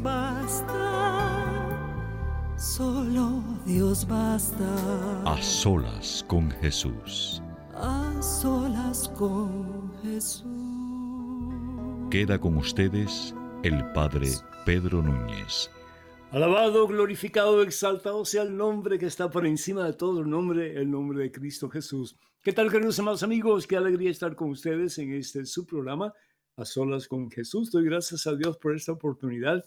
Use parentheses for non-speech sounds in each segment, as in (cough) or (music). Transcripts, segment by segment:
Dios basta, solo Dios basta. A solas con Jesús. A solas con Jesús. Queda con ustedes el Padre Pedro Núñez. Alabado, glorificado, exaltado sea el nombre que está por encima de todo el nombre, el nombre de Cristo Jesús. ¿Qué tal, queridos amados amigos? Qué alegría estar con ustedes en este su programa a solas con Jesús. Doy gracias a Dios por esta oportunidad.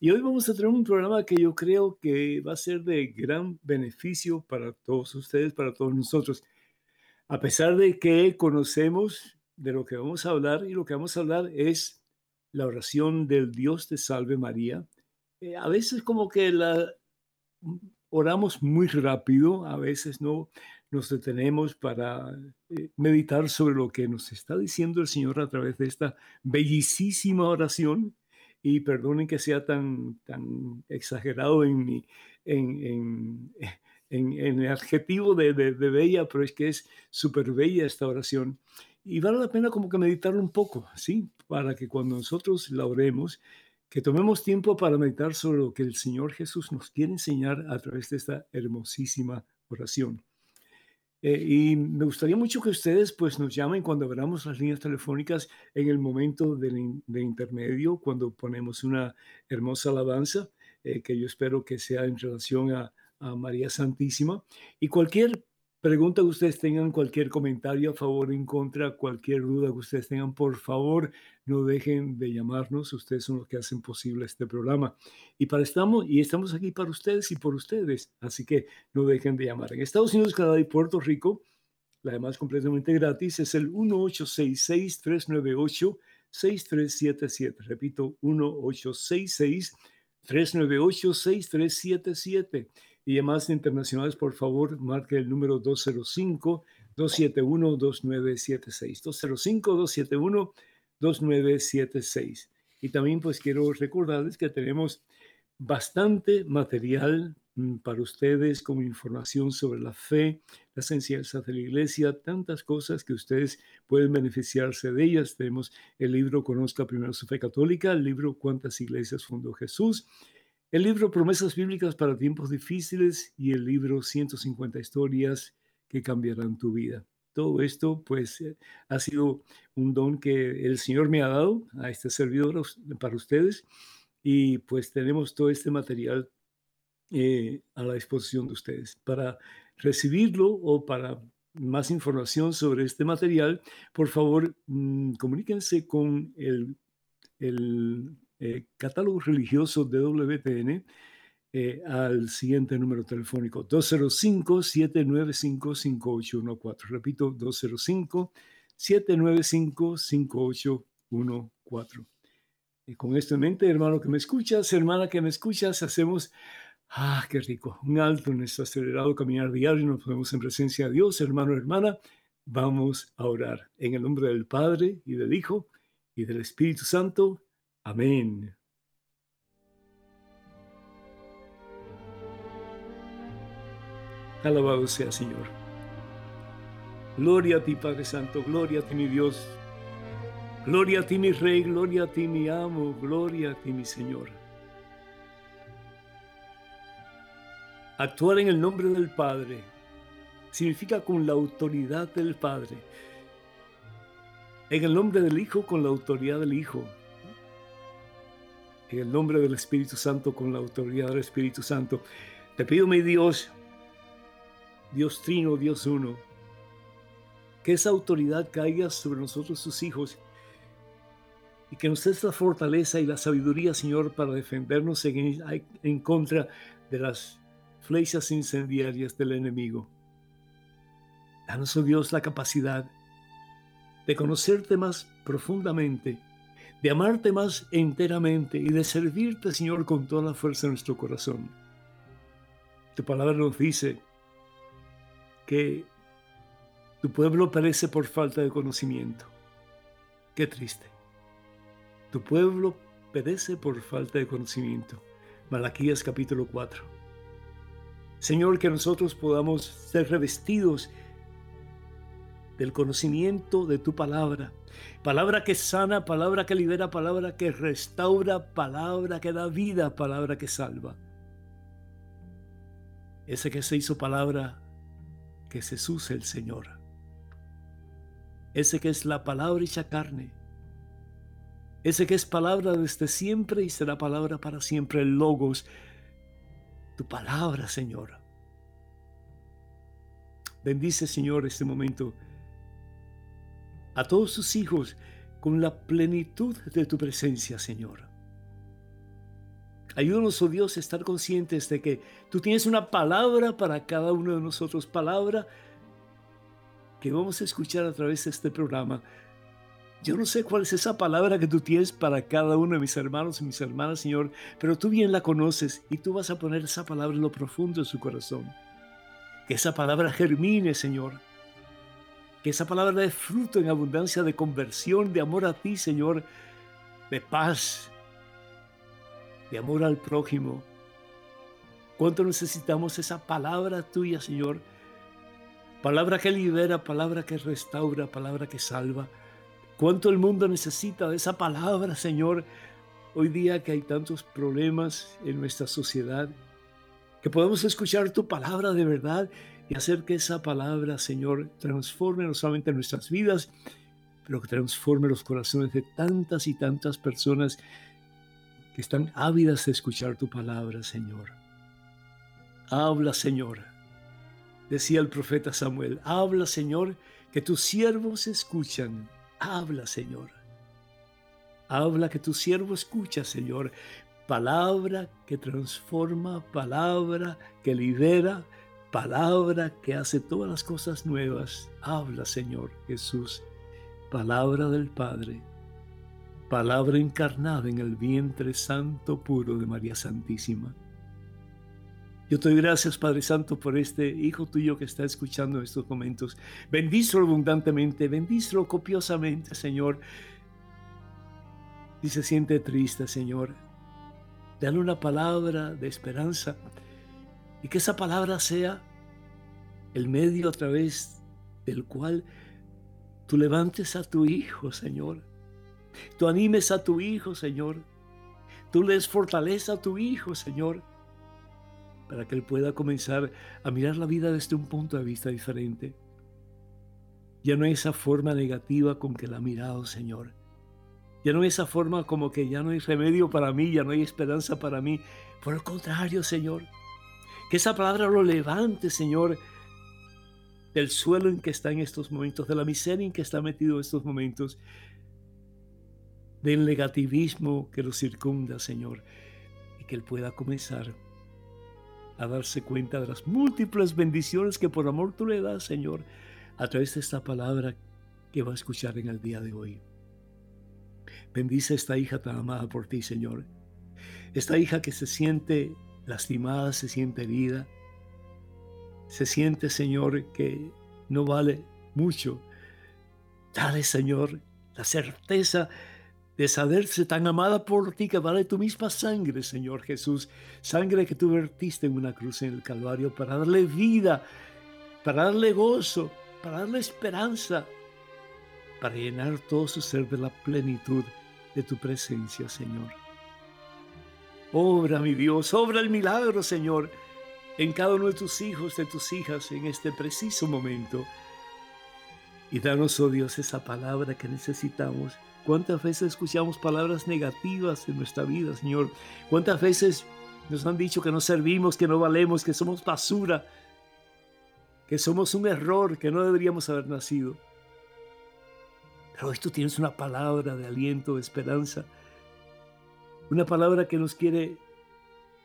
Y hoy vamos a tener un programa que yo creo que va a ser de gran beneficio para todos ustedes, para todos nosotros. A pesar de que conocemos de lo que vamos a hablar y lo que vamos a hablar es la oración del Dios te salve María. Eh, a veces como que la oramos muy rápido, a veces no nos detenemos para eh, meditar sobre lo que nos está diciendo el Señor a través de esta bellísima oración. Y perdonen que sea tan, tan exagerado en, mi, en, en, (laughs) en, el adjetivo de, de, bella, pero es que es súper bella esta oración. Y vale la pena como que meditarlo un poco, ¿sí? Para que cuando nosotros la oremos, que tomemos tiempo para meditar sobre lo que el Señor Jesús nos quiere enseñar a través de esta hermosísima oración. Eh, y me gustaría mucho que ustedes pues nos llamen cuando abramos las líneas telefónicas en el momento de, de intermedio, cuando ponemos una hermosa alabanza, eh, que yo espero que sea en relación a, a María Santísima. Y cualquier pregunta que ustedes tengan, cualquier comentario a favor en contra, cualquier duda que ustedes tengan, por favor, no dejen de llamarnos. Ustedes son los que hacen posible este programa. Y para estamos y estamos aquí para ustedes y por ustedes. Así que no dejen de llamar. En Estados Unidos, Canadá y Puerto Rico, la demás completamente gratis, es el 1866 398 6377. Repito, 1866 398 6377 y demás internacionales, por favor, marque el número 205-271-2976. 205-271-2976. Y también pues quiero recordarles que tenemos bastante material mm, para ustedes como información sobre la fe, las enseñanzas de la iglesia, tantas cosas que ustedes pueden beneficiarse de ellas. Tenemos el libro Conozca primero su fe católica, el libro Cuántas iglesias fundó Jesús, el libro Promesas Bíblicas para Tiempos Difíciles y el libro 150 Historias que cambiarán tu vida. Todo esto, pues, eh, ha sido un don que el Señor me ha dado a este servidor para ustedes y pues tenemos todo este material eh, a la disposición de ustedes. Para recibirlo o para más información sobre este material, por favor, mm, comuníquense con el, el eh, catálogo religioso de WTN eh, al siguiente número telefónico 205-795-5814. Repito, 205-795-5814. Y con esto en mente, hermano que me escuchas, hermana que me escuchas, hacemos, ah, qué rico, un alto en nuestro acelerado caminar diario, nos ponemos en presencia de Dios, hermano, hermana, vamos a orar en el nombre del Padre y del Hijo y del Espíritu Santo. Amén. Alabado sea Señor. Gloria a ti, Padre Santo, gloria a ti, mi Dios. Gloria a ti, mi Rey, gloria a ti, mi amo, gloria a ti, mi Señor. Actuar en el nombre del Padre significa con la autoridad del Padre En el nombre del Hijo, con la autoridad del Hijo. En el nombre del Espíritu Santo, con la autoridad del Espíritu Santo. Te pido, mi Dios, Dios Trino, Dios Uno, que esa autoridad caiga sobre nosotros, sus hijos, y que nos des la fortaleza y la sabiduría, Señor, para defendernos en, contra de las flechas incendiarias del enemigo. Danos, oh Dios, la capacidad de conocerte más profundamente, de amarte más enteramente y de servirte, Señor, con toda la fuerza de nuestro corazón. Tu palabra nos dice que tu pueblo perece por falta de conocimiento. Qué triste. Tu pueblo perece por falta de conocimiento. Malaquías capítulo 4. Señor, que nosotros podamos ser revestidos del conocimiento de tu palabra. Palabra que sana, palabra que libera, palabra que restaura, palabra que da vida, palabra que salva. Ese que se hizo palabra, que Jesús el Señor. Ese que es la palabra hecha carne. Ese que es palabra desde siempre y será palabra para siempre, el Logos. Tu palabra, Señor. Bendice, Señor, este momento a todos sus hijos con la plenitud de tu presencia, Señor. Ayúdanos, oh Dios, a estar conscientes de que tú tienes una palabra para cada uno de nosotros, palabra que vamos a escuchar a través de este programa. Yo no sé cuál es esa palabra que tú tienes para cada uno de mis hermanos y mis hermanas, Señor, pero tú bien la conoces y tú vas a poner esa palabra en lo profundo de su corazón. Que esa palabra germine, Señor, que esa palabra dé fruto en abundancia de conversión, de amor a ti, Señor, de paz, de amor al prójimo. ¿Cuánto necesitamos esa palabra tuya, Señor? Palabra que libera, palabra que restaura, palabra que salva. ¿Cuánto el mundo necesita de esa palabra, Señor? Hoy día que hay tantos problemas en nuestra sociedad, que podamos escuchar tu palabra de verdad y hacer que esa palabra, Señor, transforme no solamente nuestras vidas, pero que transforme los corazones de tantas y tantas personas que están ávidas de escuchar tu palabra, Señor. Habla, Señor. Decía el profeta Samuel, habla, Señor, que tus siervos escuchan. Habla, Señor. Habla que tu siervo escucha, Señor. Palabra que transforma, palabra que libera, palabra que hace todas las cosas nuevas. Habla, Señor Jesús, palabra del Padre, palabra encarnada en el vientre santo puro de María Santísima. Yo te doy gracias, Padre Santo, por este hijo tuyo que está escuchando estos momentos. Bendícelo abundantemente, bendícelo copiosamente, Señor. Y se siente triste, Señor. Dale una palabra de esperanza y que esa palabra sea el medio a través del cual tú levantes a tu hijo, Señor. Tú animes a tu hijo, Señor. Tú les fortaleza a tu hijo, Señor, para que él pueda comenzar a mirar la vida desde un punto de vista diferente. Ya no esa forma negativa con que la ha mirado, Señor. Ya no esa forma como que ya no hay remedio para mí, ya no hay esperanza para mí. Por el contrario, Señor, que esa palabra lo levante, Señor, del suelo en que está en estos momentos, de la miseria en que está metido en estos momentos, del negativismo que lo circunda, Señor, y que Él pueda comenzar a darse cuenta de las múltiples bendiciones que por amor tú le das, Señor, a través de esta palabra que va a escuchar en el día de hoy. Bendice a esta hija tan amada por ti, Señor. Esta hija que se siente lastimada, se siente herida, se siente, Señor, que no vale mucho. Dale, Señor, la certeza de saberse tan amada por ti que vale tu misma sangre, Señor Jesús, sangre que tú vertiste en una cruz en el Calvario para darle vida, para darle gozo, para darle esperanza, para llenar todo su ser de la plenitud de tu presencia, Señor. Obra, mi Dios, obra el milagro, Señor, en cada uno de tus hijos, de tus hijas, en este preciso momento. Y danos, oh Dios, esa palabra que necesitamos. ¿Cuántas veces escuchamos palabras negativas en nuestra vida, Señor? ¿Cuántas veces nos han dicho que no servimos, que no valemos, que somos basura, que somos un error, que no deberíamos haber nacido? Pero hoy tú tienes una palabra de aliento, de esperanza, una palabra que nos quiere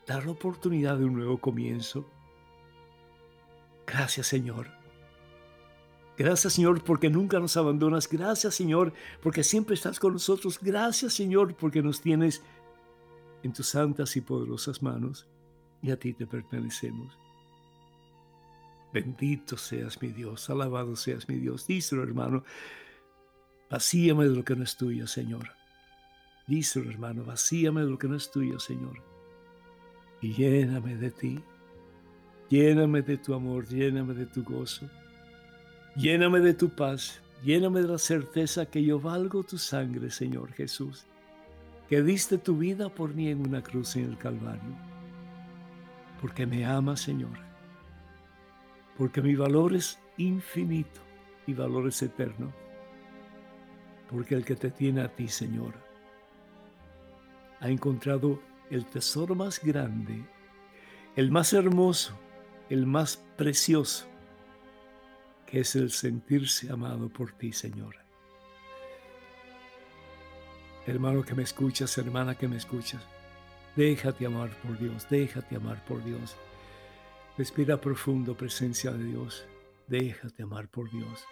dar la oportunidad de un nuevo comienzo. Gracias Señor. Gracias Señor porque nunca nos abandonas. Gracias Señor porque siempre estás con nosotros. Gracias Señor porque nos tienes en tus santas y poderosas manos y a ti te pertenecemos. Bendito seas mi Dios, alabado seas mi Dios. Díselo hermano, vacíame de lo que no es tuyo Señor. Díselo hermano, vacíame de lo que no es tuyo Señor y lléname de ti. Lléname de tu amor, lléname de tu gozo. Lléname de tu paz, lléname de la certeza que yo valgo tu sangre, Señor Jesús, que diste tu vida por mí en una cruz en el Calvario. Porque me amas, Señor. Porque mi valor es infinito, mi valor es eterno. Porque el que te tiene a ti, Señor, ha encontrado el tesoro más grande, el más hermoso, el más precioso, que es el sentirse amado por ti, Señor. Hermano que me escuchas, hermana que me escuchas, déjate amar por Dios, déjate amar por Dios. Respira profundo presencia de Dios, déjate amar por Dios.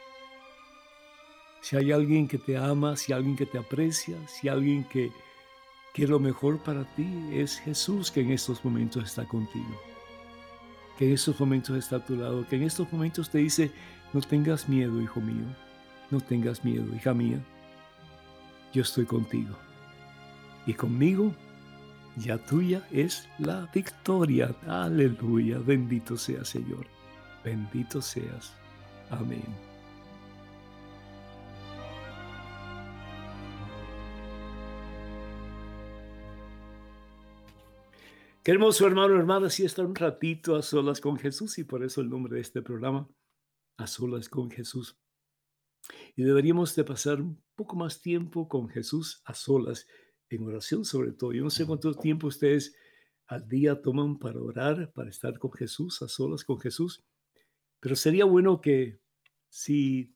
Si hay alguien que te ama, si hay alguien que te aprecia, si hay alguien que que lo mejor para ti es Jesús que en estos momentos está contigo, que en estos momentos está a tu lado, que en estos momentos te dice, no tengas miedo, hijo mío, no tengas miedo, hija mía, yo estoy contigo. Y conmigo ya tuya es la victoria. Aleluya, bendito sea Señor, bendito seas. Amén. Qué hermoso hermano, hermana, así estar un ratito a solas con Jesús y por eso el nombre de este programa, a solas con Jesús. Y deberíamos de pasar un poco más tiempo con Jesús a solas, en oración sobre todo. Yo no sé cuánto tiempo ustedes al día toman para orar, para estar con Jesús, a solas con Jesús, pero sería bueno que si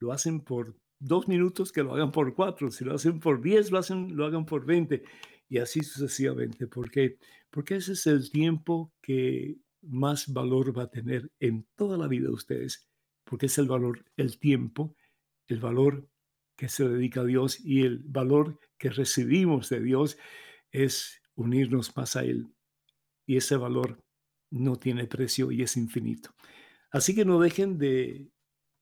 lo hacen por dos minutos, que lo hagan por cuatro, si lo hacen por diez, lo, hacen, lo hagan por veinte y así sucesivamente, porque porque ese es el tiempo que más valor va a tener en toda la vida de ustedes, porque es el valor, el tiempo, el valor que se dedica a Dios y el valor que recibimos de Dios es unirnos más a Él. Y ese valor no tiene precio y es infinito. Así que no dejen de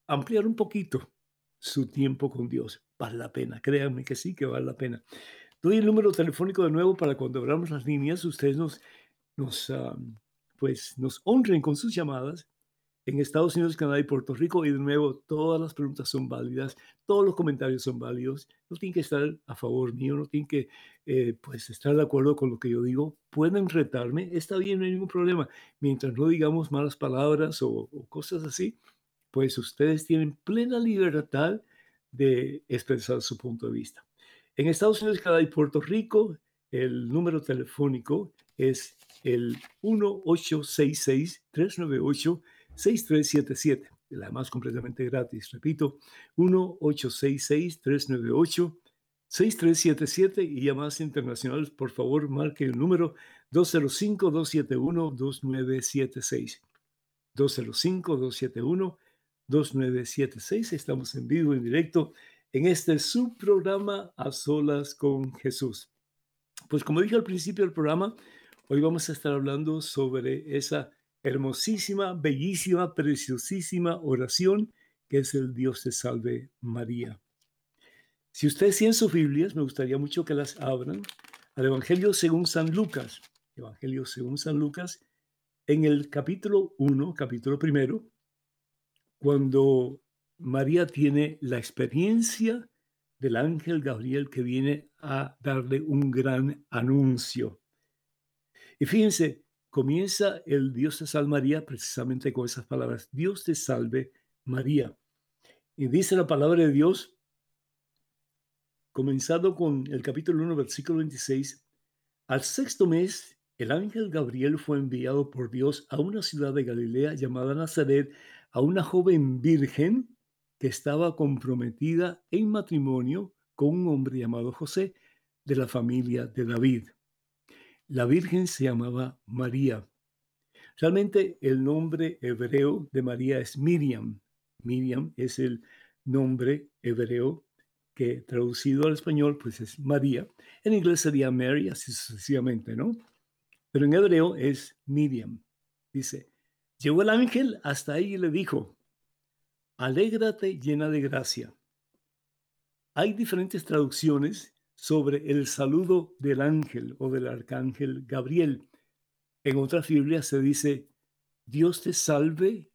ampliar un poquito su tiempo con Dios. Vale la pena, créanme que sí, que vale la pena. Doy el número telefónico de nuevo para cuando abramos las líneas, ustedes nos, nos, pues, nos honren con sus llamadas en Estados Unidos, Canadá y Puerto Rico. Y de nuevo, todas las preguntas son válidas, todos los comentarios son válidos. No tienen que estar a favor mío, no tienen que eh, pues, estar de acuerdo con lo que yo digo. Pueden retarme, está bien, no hay ningún problema. Mientras no digamos malas palabras o, o cosas así, pues ustedes tienen plena libertad de expresar su punto de vista. En Estados Unidos, Canadá y Puerto Rico, el número telefónico es el 1866-398-6377. Además, completamente gratis. Repito, 1866-398-6377 y llamadas internacionales, por favor, marque el número 205-271-2976. 205-271-2976. Estamos en vivo, en directo en este subprograma A Solas con Jesús. Pues como dije al principio del programa, hoy vamos a estar hablando sobre esa hermosísima, bellísima, preciosísima oración que es el Dios te salve María. Si ustedes tienen sus Biblias, me gustaría mucho que las abran al Evangelio según San Lucas. Evangelio según San Lucas, en el capítulo 1, capítulo primero, cuando María tiene la experiencia del ángel Gabriel que viene a darle un gran anuncio. Y fíjense, comienza el Dios te salve María precisamente con esas palabras, Dios te salve María. Y dice la palabra de Dios, comenzando con el capítulo 1, versículo 26, al sexto mes, el ángel Gabriel fue enviado por Dios a una ciudad de Galilea llamada Nazaret, a una joven virgen que estaba comprometida en matrimonio con un hombre llamado José de la familia de David. La virgen se llamaba María. Realmente el nombre hebreo de María es Miriam. Miriam es el nombre hebreo que traducido al español pues es María. En inglés sería Mary, así sucesivamente, ¿no? Pero en hebreo es Miriam. Dice, llegó el ángel hasta ahí y le dijo, alégrate llena de gracia. Hay diferentes traducciones sobre el saludo del ángel o del arcángel Gabriel. En otras Biblias se dice, Dios te salve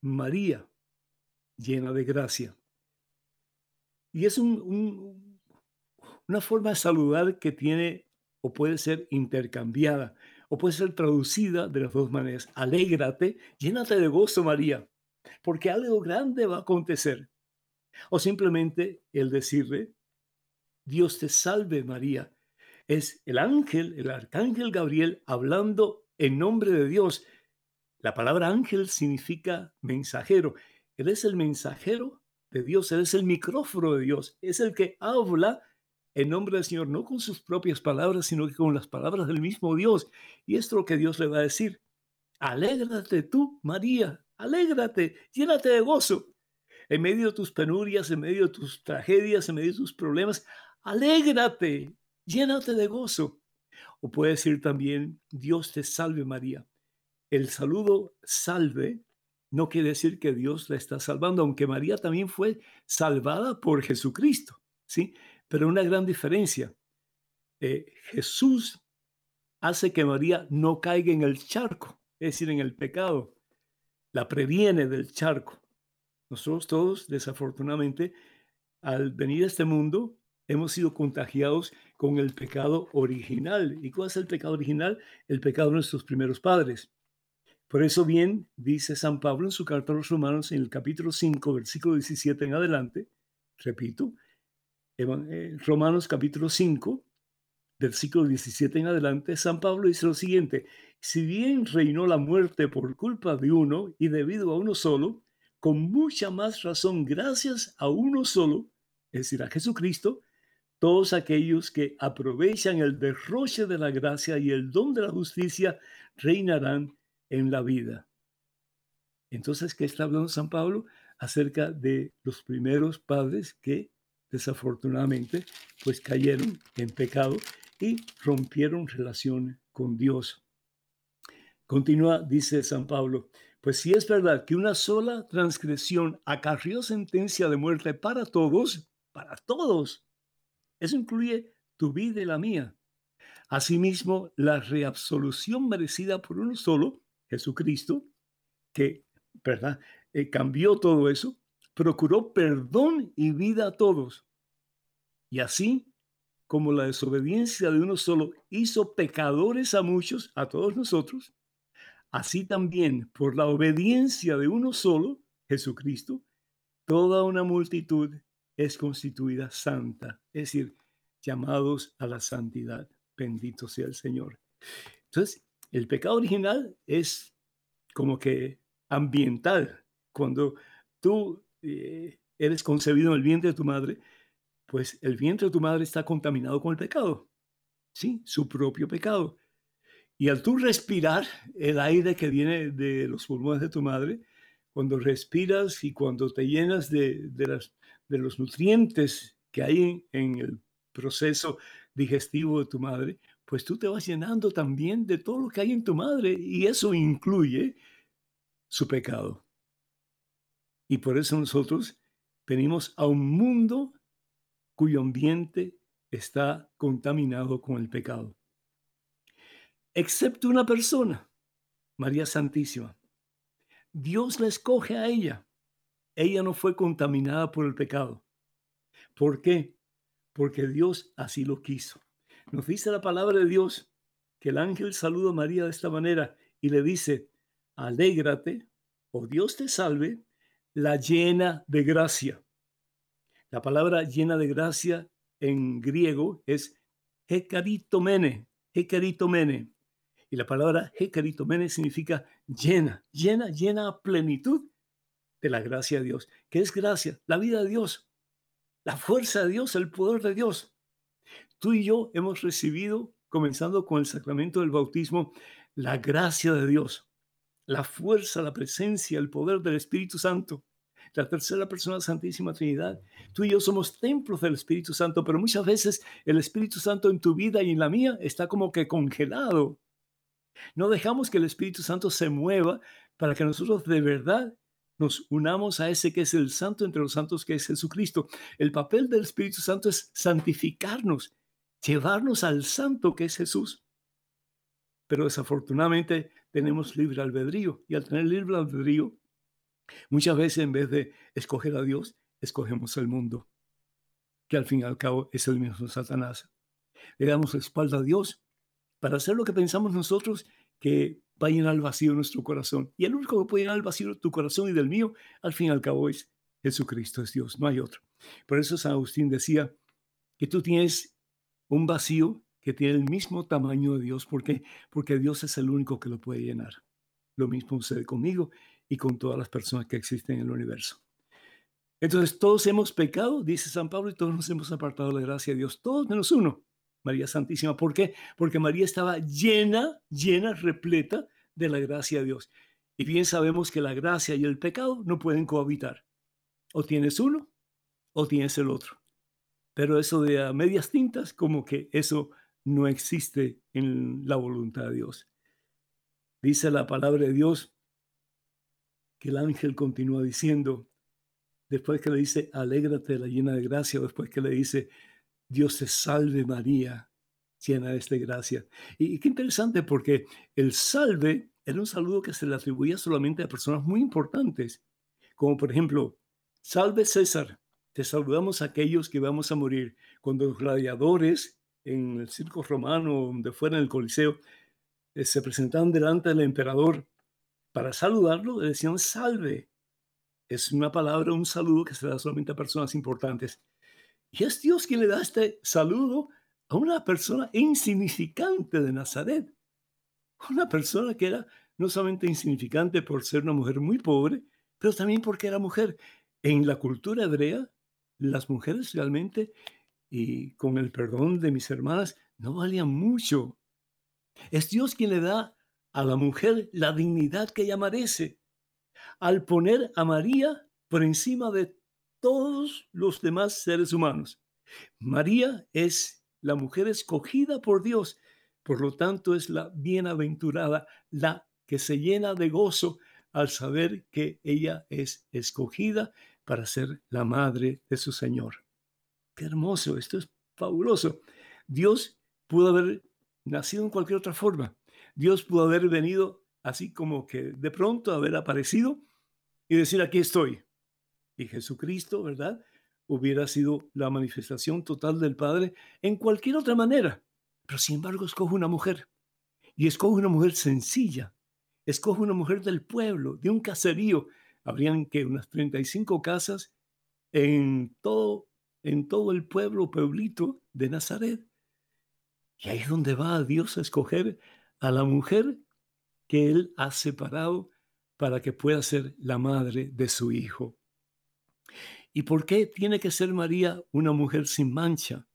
María, llena de gracia. Y es una forma de saludar que tiene o puede ser intercambiada o puede ser traducida de las dos maneras. Alégrate, llénate de gozo, María, porque algo grande va a acontecer. O simplemente el decirle, Dios te salve, María. Es el ángel, el arcángel Gabriel, hablando en nombre de Dios. La palabra ángel significa mensajero. Él es el mensajero de Dios, Él es el micrófono de Dios, es el que habla en nombre del Señor, no con sus propias palabras, sino que con las palabras del mismo Dios. Y esto es lo que Dios le va a decir. Alégrate tú, María, alégrate, llénate de gozo. En medio de tus penurias, en medio de tus tragedias, en medio de tus problemas, alégrate, llénate de gozo. O puede decir también, Dios te salve María. El saludo salve no quiere decir que Dios la está salvando, aunque María también fue salvada por Jesucristo, ¿sí? Pero una gran diferencia. Eh, Jesús hace que María no caiga en el charco, es decir, en el pecado. La previene del charco. Nosotros todos, desafortunadamente, al venir a este mundo, hemos sido contagiados con el pecado original. ¿Y cuál es el pecado original? El pecado de nuestros primeros padres. Por eso bien dice San Pablo en su carta a los romanos en el capítulo 5, versículo 17 en adelante, repito, eh, Romanos capítulo 5, versículo 17 en adelante, San Pablo dice lo siguiente, si bien reinó la muerte por culpa de uno y debido a uno solo, con mucha más razón, gracias a uno solo, es decir, a Jesucristo, todos aquellos que aprovechan el derroche de la gracia y el don de la justicia reinarán en la vida. Entonces, ¿qué está hablando San Pablo? Acerca de los primeros padres que desafortunadamente pues cayeron en pecado y rompieron relación con Dios. Continúa, dice San Pablo, pues si es verdad que una sola transgresión acarrió sentencia de muerte para todos, para todos, eso incluye tu vida y la mía. Asimismo, la reabsolución merecida por uno solo Jesucristo, que, ¿verdad? Eh, cambió todo eso, procuró perdón y vida a todos. Y así como la desobediencia de uno solo hizo pecadores a muchos, a todos nosotros, así también por la obediencia de uno solo, Jesucristo, toda una multitud es constituida santa, es decir, llamados a la santidad. Bendito sea el Señor. Entonces, el pecado original es como que ambiental. Cuando tú eh, eres concebido en el vientre de tu madre, pues el vientre de tu madre está contaminado con el pecado. Sí, su propio pecado. Y al tú respirar el aire que viene de los pulmones de tu madre, cuando respiras y cuando te llenas de, las, de los nutrientes que hay en el proceso digestivo de tu madre, pues tú te vas llenando también de todo lo que hay en tu madre y eso incluye su pecado. Y por eso nosotros venimos a un mundo cuyo ambiente está contaminado con el pecado. Excepto una persona, María Santísima. Dios la escoge a ella. Ella no fue contaminada por el pecado. ¿Por qué? Porque Dios así lo quiso. Nos dice la palabra de Dios que el ángel saluda a María de esta manera y le dice, alégrate, o Dios te salve, la llena de gracia. La palabra llena de gracia en griego es hekaritomene, hekaritomene. Y la palabra hekaritomene significa llena, llena, llena a plenitud de la gracia de Dios. ¿Qué es gracia? La vida de Dios, la fuerza de Dios, el poder de Dios. Tú y yo hemos recibido, comenzando con el sacramento del bautismo, la gracia de Dios, la fuerza, la presencia, el poder del Espíritu Santo la tercera persona Santísima Trinidad. Tú y yo somos templos del Espíritu Santo, pero muchas veces el Espíritu Santo en tu vida y en la mía está como que congelado. No dejamos que el Espíritu Santo se mueva para que nosotros de verdad nos unamos a ese que es el santo entre los santos, que es Jesucristo. El papel del Espíritu Santo es santificarnos, llevarnos al santo que es Jesús. Pero desafortunadamente tenemos libre albedrío y al tener libre albedrío Muchas veces en vez de escoger a Dios, escogemos el mundo, que al fin y al cabo es el mismo Satanás. Le damos la espalda a Dios para hacer lo que pensamos nosotros que va a llenar el vacío nuestro corazón. Y el único que puede llenar el vacío tu corazón y del mío, al fin y al cabo es Jesucristo, es Dios, no hay otro. Por eso San Agustín decía que tú tienes un vacío que tiene el mismo tamaño de Dios. ¿Por qué? Porque Dios es el único que lo puede llenar. Lo mismo sucede conmigo y con todas las personas que existen en el universo. Entonces, todos hemos pecado, dice San Pablo, y todos nos hemos apartado de la gracia de Dios, todos menos uno, María Santísima. ¿Por qué? Porque María estaba llena, llena, repleta de la gracia de Dios. Y bien sabemos que la gracia y el pecado no pueden cohabitar. O tienes uno o tienes el otro. Pero eso de a medias tintas, como que eso no existe en la voluntad de Dios. Dice la palabra de Dios que el ángel continúa diciendo, después que le dice, alégrate la llena de gracia, después que le dice, Dios te salve María, llena de gracia. Y, y, qué interesante porque el salve era un saludo que se le atribuía solamente a personas muy importantes, como por ejemplo, salve César, te saludamos a aquellos que vamos a morir. Cuando los gladiadores en el circo romano, donde fuera en el Coliseo, eh, se presentaban delante del emperador, para saludarlo le decían salve. Es una palabra, un saludo que se da solamente a personas importantes. Y es Dios quien le da este saludo a una persona insignificante de Nazaret. Una persona que era no solamente insignificante por ser una mujer muy pobre, pero también porque era mujer. En la cultura hebrea, las mujeres realmente, y con el perdón de mis hermanas, no valían mucho. Es Dios quien le da a la mujer la dignidad que ella merece, al poner a María por encima de todos los demás seres humanos. María es la mujer escogida por Dios, por lo tanto es la bienaventurada, la que se llena de gozo al saber que ella es escogida para ser la madre de su Señor. Qué hermoso, esto es fabuloso. Dios pudo haber nacido en cualquier otra forma, Dios pudo haber venido así como que de pronto haber aparecido y decir, aquí estoy. Y Jesucristo, ¿verdad? Hubiera sido la manifestación total del Padre en cualquier otra manera. Pero sin embargo, escoge una mujer. Y escoge una mujer sencilla. Escoge una mujer del pueblo, de un caserío. Habrían que unas 35 casas en todo, en todo el pueblo, pueblito de Nazaret. Y ahí es donde va Dios a escoger a la mujer que Él ha separado para que pueda ser la madre de su hijo. ¿Y por qué tiene que ser María una mujer sin mancha?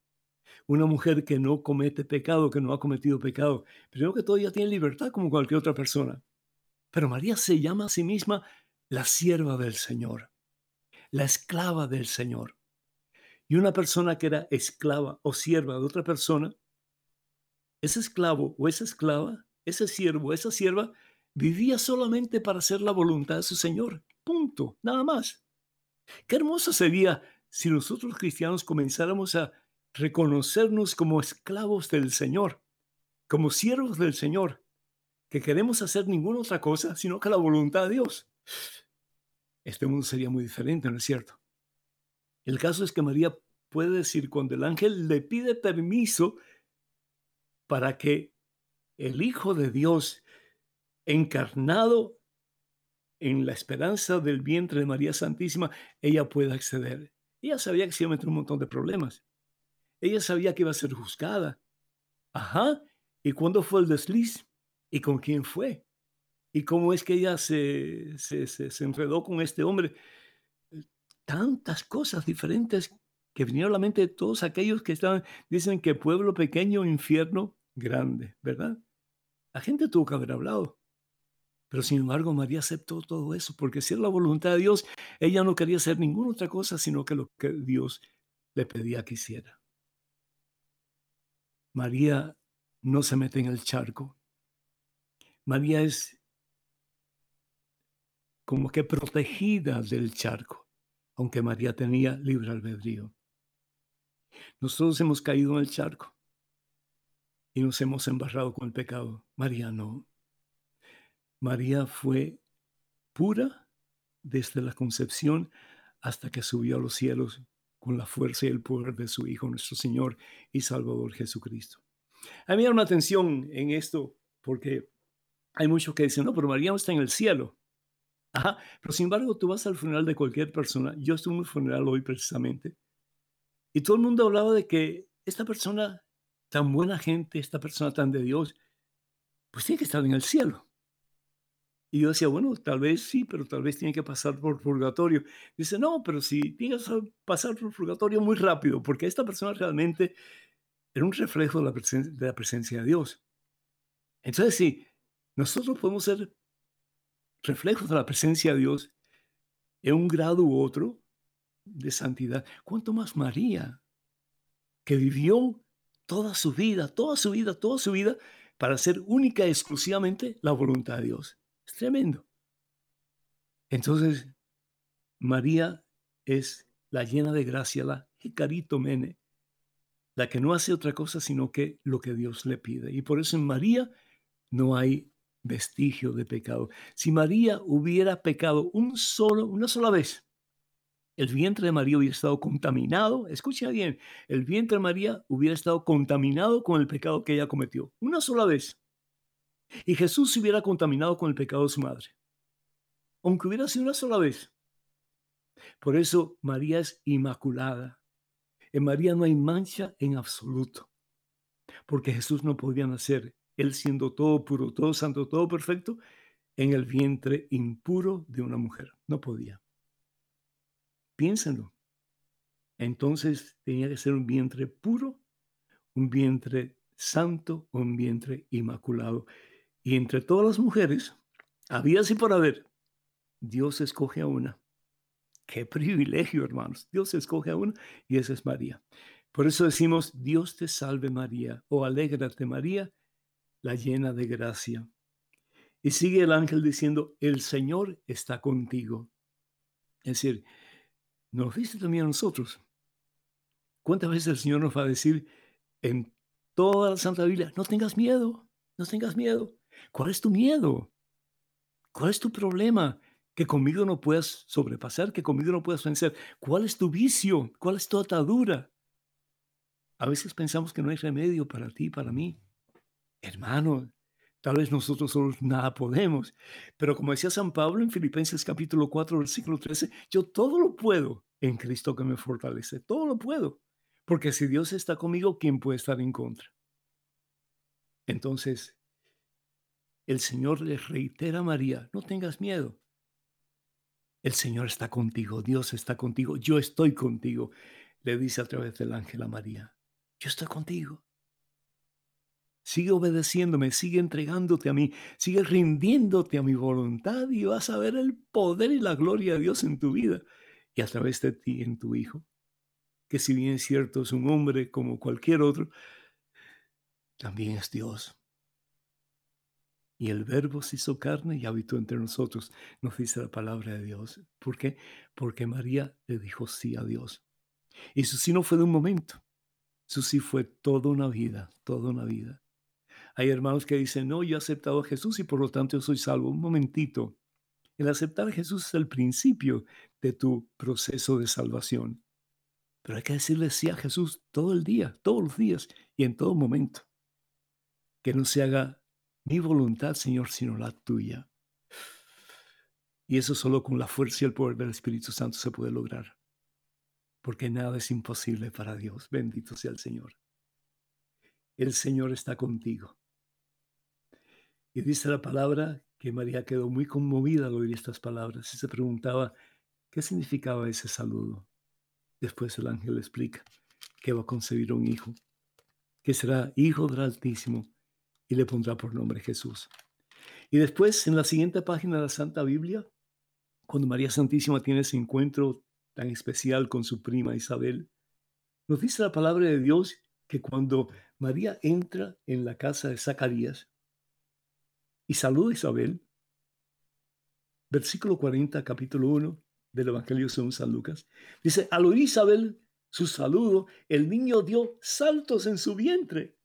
Una mujer que no comete pecado, que no ha cometido pecado. Primero que todo, ella tiene libertad como cualquier otra persona. Pero María se llama a sí misma la sierva del Señor, la esclava del Señor. Y una persona que era esclava o sierva de otra persona ese esclavo o esa esclava, ese siervo, esa sierva, vivía solamente para hacer la voluntad de su Señor. Punto, nada más. Qué hermoso sería si nosotros cristianos comenzáramos a reconocernos como esclavos del Señor, como siervos del Señor, que queremos hacer ninguna otra cosa sino que la voluntad de Dios. Este mundo sería muy diferente, ¿no es cierto? El caso es que María puede decir cuando el ángel le pide permiso para que el Hijo de Dios, encarnado en la esperanza del vientre de María Santísima, ella pueda acceder. Ella sabía que se iba a meter un montón de problemas. Ella sabía que iba a ser juzgada. Ajá. ¿Y cuándo fue el desliz? ¿Y con quién fue? ¿Y cómo es que ella se, se, se, enredó con este hombre? Tantas cosas diferentes que vinieron a la mente de todos aquellos que estaban, dicen que pueblo pequeño, infierno grande, ¿verdad? La gente tuvo que haber hablado. Pero sin embargo, María aceptó todo eso, porque si era la voluntad de Dios, ella no quería hacer ninguna otra cosa, sino que lo que Dios le pedía que hiciera. María no se mete en el charco. María es como que protegida del charco, aunque María tenía libre albedrío. Nosotros hemos caído en el charco y nos hemos embarrado con el pecado. María no. María fue pura desde la concepción hasta que subió a los cielos con la fuerza y el poder de su Hijo, nuestro Señor y Salvador Jesucristo. A mí me una atención en esto porque hay muchos que dicen, no, pero María no está en el cielo. Ajá, pero sin embargo, tú vas al funeral de cualquier persona. Yo estuve en un funeral hoy precisamente. Y todo el mundo hablaba de que esta persona, tan buena gente, esta persona tan de Dios, pues tiene que estar en el cielo. Y yo decía, bueno, tal vez sí, pero tal vez tiene que pasar por purgatorio. Dice, no, pero si tiene que pasar por purgatorio muy rápido, porque esta persona realmente era un reflejo de la, de la presencia de Dios. Entonces, sí, nosotros podemos ser reflejos de la presencia de Dios en un grado u otro de santidad. ¿Cuánto más María, que vivió toda su vida, toda su vida, toda su vida para hacer única y exclusivamente la voluntad de Dios? Es tremendo. Entonces, María es la llena de gracia, la Mene, la que no hace otra cosa sino que lo que Dios le pide. Y por eso en María no hay vestigio de pecado. Si María hubiera pecado un solo, una sola vez, el vientre de María hubiera estado contaminado, escucha bien, el vientre de María hubiera estado contaminado con el pecado que ella cometió, una sola vez. Y Jesús se hubiera contaminado con el pecado de su madre, aunque hubiera sido una sola vez. Por eso María es inmaculada. En María no hay mancha en absoluto, porque Jesús no podía nacer él siendo todo puro, todo santo, todo perfecto, en el vientre impuro de una mujer. No podía. Piénsenlo. Entonces tenía que ser un vientre puro, un vientre santo, un vientre inmaculado. Y entre todas las mujeres, había así por haber, Dios escoge a una. Qué privilegio, hermanos. Dios escoge a una y esa es María. Por eso decimos, Dios te salve María o alégrate María, la llena de gracia. Y sigue el ángel diciendo, el Señor está contigo. Es decir, nos dice también a nosotros. ¿Cuántas veces el Señor nos va a decir en toda la Santa Biblia, no tengas miedo, no tengas miedo? ¿Cuál es tu miedo? ¿Cuál es tu problema? Que conmigo no puedas sobrepasar, que conmigo no puedas vencer. ¿Cuál es tu vicio? ¿Cuál es tu atadura? A veces pensamos que no hay remedio para ti, para mí. Hermano, tal vez nosotros solos nada podemos, pero como decía San Pablo en Filipenses capítulo 4, versículo 13, yo todo lo puedo en Cristo que me fortalece, todo lo puedo, porque si Dios está conmigo, ¿quién puede estar en contra? Entonces, el Señor le reitera a María, no tengas miedo. El Señor está contigo, Dios está contigo, yo estoy contigo, le dice a través del ángel a María, yo estoy contigo. Sigue obedeciéndome, sigue entregándote a mí, sigue rindiéndote a mi voluntad y vas a ver el poder y la gloria de Dios en tu vida y a través de ti en tu Hijo, que si bien es cierto es un hombre como cualquier otro, también es Dios. Y el verbo se hizo carne y habitó entre nosotros, nos dice la palabra de Dios. ¿Por qué? Porque María le dijo sí a Dios. Y su sí no fue de un momento, su sí fue toda una vida, toda una vida. Hay hermanos que dicen, no, yo he aceptado a Jesús y por lo tanto yo soy salvo. Un momentito. El aceptar a Jesús es el principio de tu proceso de salvación. Pero hay que decirle sí a Jesús todo el día, todos los días y en todo momento. Que no se haga mi voluntad, Señor, sino la tuya. Y eso solo con la fuerza y el poder del Espíritu Santo se puede lograr. porque nada es imposible para Dios. Bendito sea el Señor. El Señor está contigo. Y dice la palabra que María quedó muy conmovida al oír estas palabras y se preguntaba qué significaba ese saludo. Después el ángel explica que va a concebir un hijo, que será hijo del Altísimo y le pondrá por nombre Jesús. Y después, en la siguiente página de la Santa Biblia, cuando María Santísima tiene ese encuentro tan especial con su prima Isabel, nos dice la palabra de Dios que cuando María entra en la casa de Zacarías y saluda a Isabel, versículo 40, capítulo 1 del Evangelio según San Lucas, dice, al oír Isabel su saludo, el niño dio saltos en su vientre.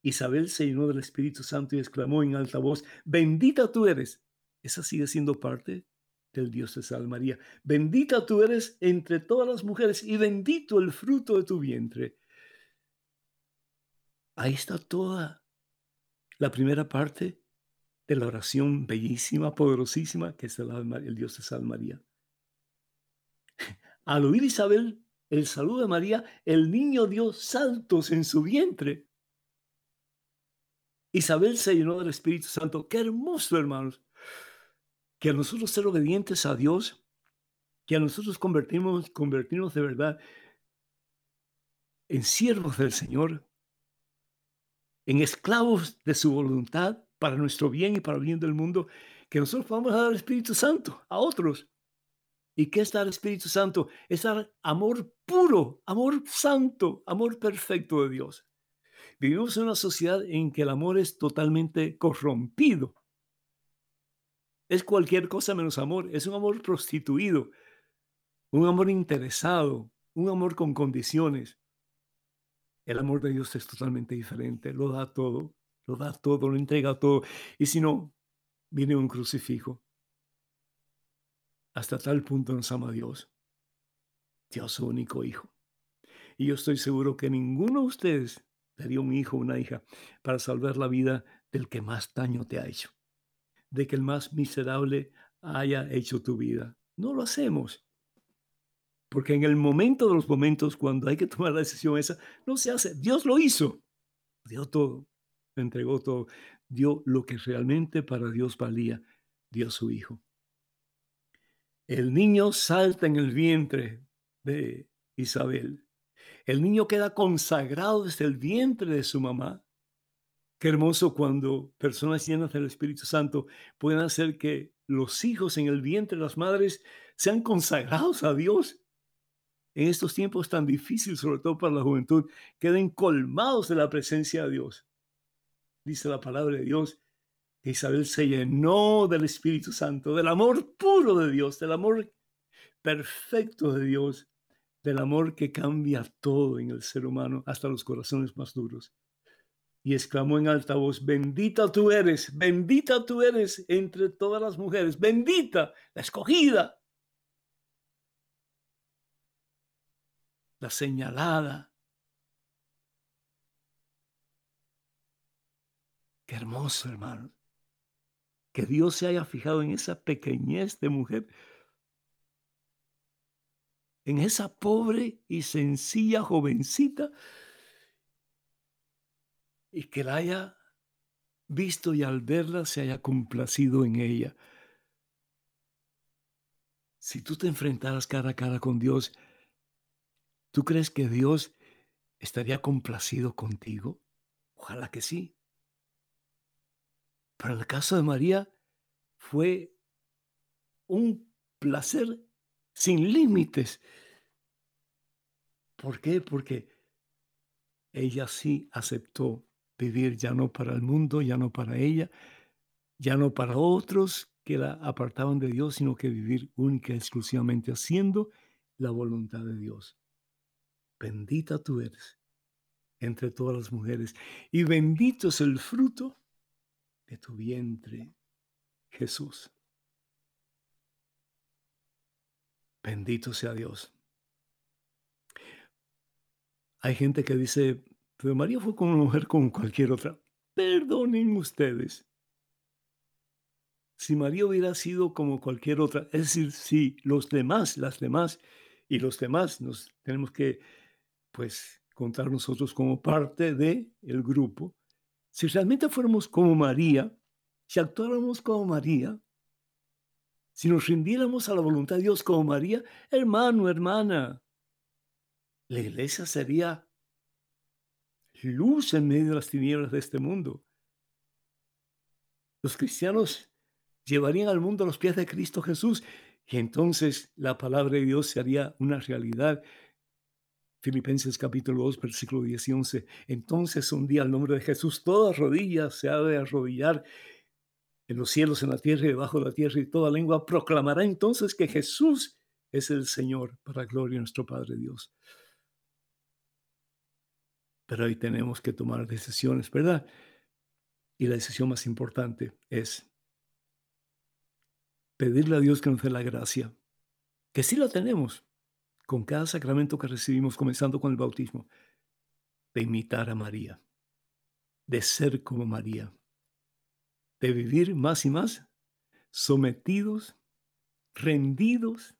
Isabel se llenó del Espíritu Santo y exclamó en alta voz, bendita tú eres. Esa sigue siendo parte del Dios de Sal María. Bendita tú eres entre todas las mujeres y bendito el fruto de tu vientre. Ahí está toda la primera parte de la oración bellísima, poderosísima, que es el, el Dios de Sal María. Al oír Isabel el saludo de María, el niño dio saltos en su vientre. Isabel se llenó del Espíritu Santo. Qué hermoso, hermanos. Que a nosotros ser obedientes a Dios, que a nosotros convertimos, convertirnos de verdad en siervos del Señor, en esclavos de su voluntad para nuestro bien y para el bien del mundo, que nosotros podamos dar el Espíritu Santo a otros. ¿Y qué es dar Espíritu Santo? Es dar amor puro, amor santo, amor perfecto de Dios. Vivimos en una sociedad en que el amor es totalmente corrompido. Es cualquier cosa menos amor. Es un amor prostituido, un amor interesado, un amor con condiciones. El amor de Dios es totalmente diferente. Lo da todo, lo da todo, lo entrega todo. Y si no, viene un crucifijo. Hasta tal punto nos ama Dios. Dios su único hijo. Y yo estoy seguro que ninguno de ustedes dio un hijo o una hija para salvar la vida del que más daño te ha hecho, de que el más miserable haya hecho tu vida. No lo hacemos. Porque en el momento de los momentos, cuando hay que tomar la decisión esa, no se hace. Dios lo hizo. Dio todo. Entregó todo. Dio lo que realmente para Dios valía. Dio su hijo. El niño salta en el vientre de Isabel. El niño queda consagrado desde el vientre de su mamá. Qué hermoso cuando personas llenas del Espíritu Santo pueden hacer que los hijos en el vientre de las madres sean consagrados a Dios. En estos tiempos tan difíciles, sobre todo para la juventud, queden colmados de la presencia de Dios. Dice la palabra de Dios que Isabel se llenó del Espíritu Santo, del amor puro de Dios, del amor perfecto de Dios del amor que cambia todo en el ser humano, hasta los corazones más duros. Y exclamó en alta voz, bendita tú eres, bendita tú eres entre todas las mujeres, bendita, la escogida, la señalada. Qué hermoso, hermano. Que Dios se haya fijado en esa pequeñez de mujer en esa pobre y sencilla jovencita y que la haya visto y al verla se haya complacido en ella. Si tú te enfrentaras cara a cara con Dios, ¿tú crees que Dios estaría complacido contigo? Ojalá que sí. Pero en el caso de María fue un placer sin límites. ¿Por qué? Porque ella sí aceptó vivir ya no para el mundo, ya no para ella, ya no para otros que la apartaban de Dios, sino que vivir única y exclusivamente haciendo la voluntad de Dios. Bendita tú eres entre todas las mujeres y bendito es el fruto de tu vientre, Jesús. Bendito sea Dios. Hay gente que dice, pero María fue como una mujer como cualquier otra. Perdonen ustedes. Si María hubiera sido como cualquier otra, es decir, si los demás, las demás, y los demás nos tenemos que, pues, contar nosotros como parte de el grupo. Si realmente fuéramos como María, si actuáramos como María, si nos rindiéramos a la voluntad de Dios como María, hermano, hermana, la iglesia sería luz en medio de las tinieblas de este mundo. Los cristianos llevarían al mundo a los pies de Cristo Jesús y entonces la palabra de Dios sería una realidad. Filipenses capítulo 2, versículo 10 y 11. Entonces un día al nombre de Jesús toda rodilla se ha de arrodillar en los cielos, en la tierra y debajo de la tierra, y toda lengua proclamará entonces que Jesús es el Señor para gloria de nuestro Padre Dios. Pero hoy tenemos que tomar decisiones, ¿verdad? Y la decisión más importante es pedirle a Dios que nos dé la gracia, que sí la tenemos con cada sacramento que recibimos, comenzando con el bautismo, de imitar a María, de ser como María de vivir más y más sometidos, rendidos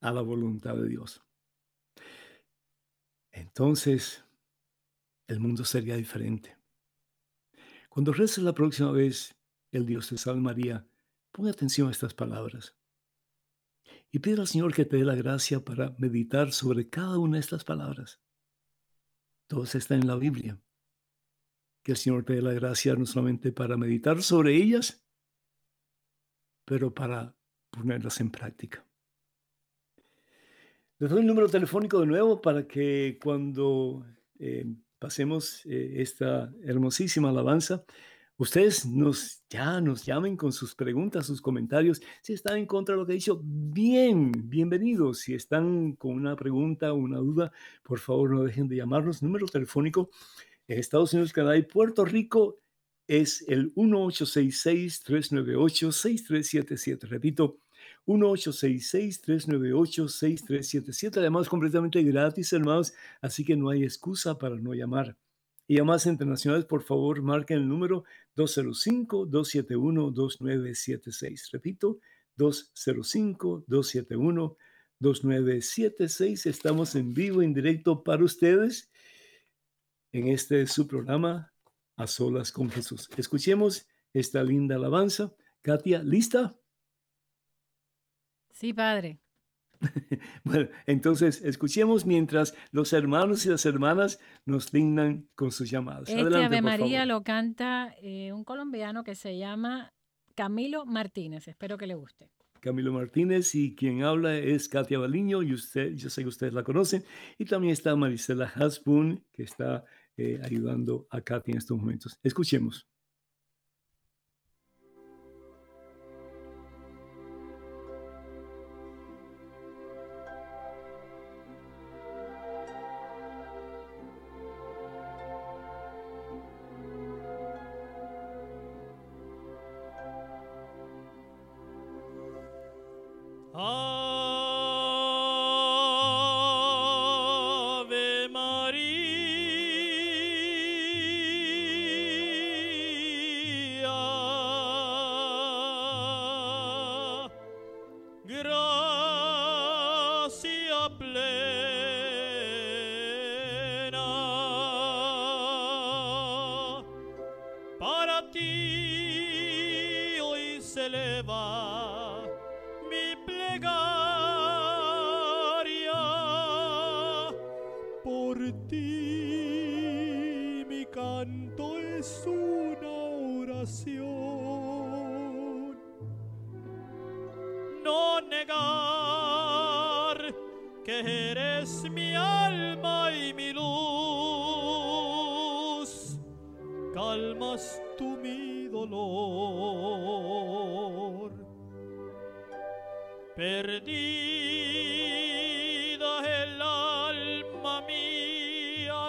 a la voluntad de Dios. Entonces, el mundo sería diferente. Cuando reces la próxima vez el Dios de Salve María, ponga atención a estas palabras y pide al Señor que te dé la gracia para meditar sobre cada una de estas palabras. Todos están en la Biblia que el Señor te dé la gracia no solamente para meditar sobre ellas, pero para ponerlas en práctica. Les doy el número telefónico de nuevo para que cuando eh, pasemos eh, esta hermosísima alabanza, ustedes nos ya nos llamen con sus preguntas, sus comentarios. Si están en contra de lo que he dicho, bien, bienvenidos. Si están con una pregunta o una duda, por favor no dejen de llamarnos. Número telefónico en Estados Unidos, Canadá y Puerto Rico es el 1866-398-6377. Repito, 1866-398-6377. Además, completamente gratis, hermanos, así que no hay excusa para no llamar. Y llamadas internacionales, por favor, marquen el número 205-271-2976. Repito, 205-271-2976. Estamos en vivo, en directo para ustedes en este su programa A Solas con Jesús. Escuchemos esta linda alabanza. Katia, ¿lista? Sí, padre. (laughs) bueno, entonces escuchemos mientras los hermanos y las hermanas nos dignan con sus llamadas. Este Ave María lo canta eh, un colombiano que se llama Camilo Martínez. Espero que le guste. Camilo Martínez y quien habla es Katia Baliño y usted, yo sé que ustedes la conocen. Y también está Marisela Hasbun, que está eh, ayudando a Katy en estos momentos. Escuchemos.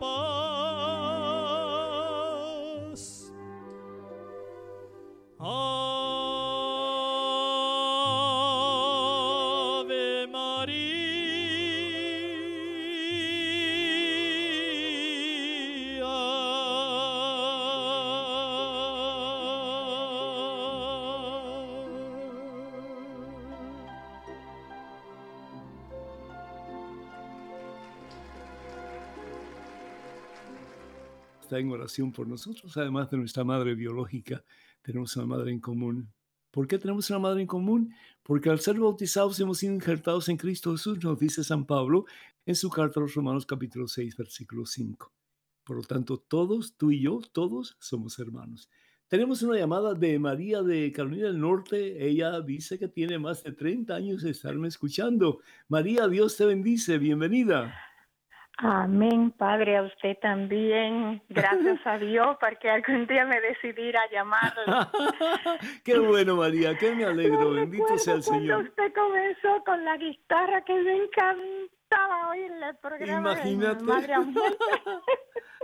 吧。Oración por nosotros, además de nuestra madre biológica, tenemos una madre en común. ¿Por qué tenemos una madre en común? Porque al ser bautizados hemos sido injertados en Cristo Jesús, nos dice San Pablo en su carta a los Romanos capítulo 6, versículo 5. Por lo tanto, todos, tú y yo, todos somos hermanos. Tenemos una llamada de María de Carolina del Norte. Ella dice que tiene más de 30 años de estarme escuchando. María, Dios te bendice. Bienvenida. Amén, Padre, a usted también. Gracias a Dios porque algún día me decidiera llamarle. (laughs) qué bueno, María, qué me alegro. Bendito sea el Señor. Usted comenzó con la guitarra que me encantaba oírle el programa. Imagínate. Madre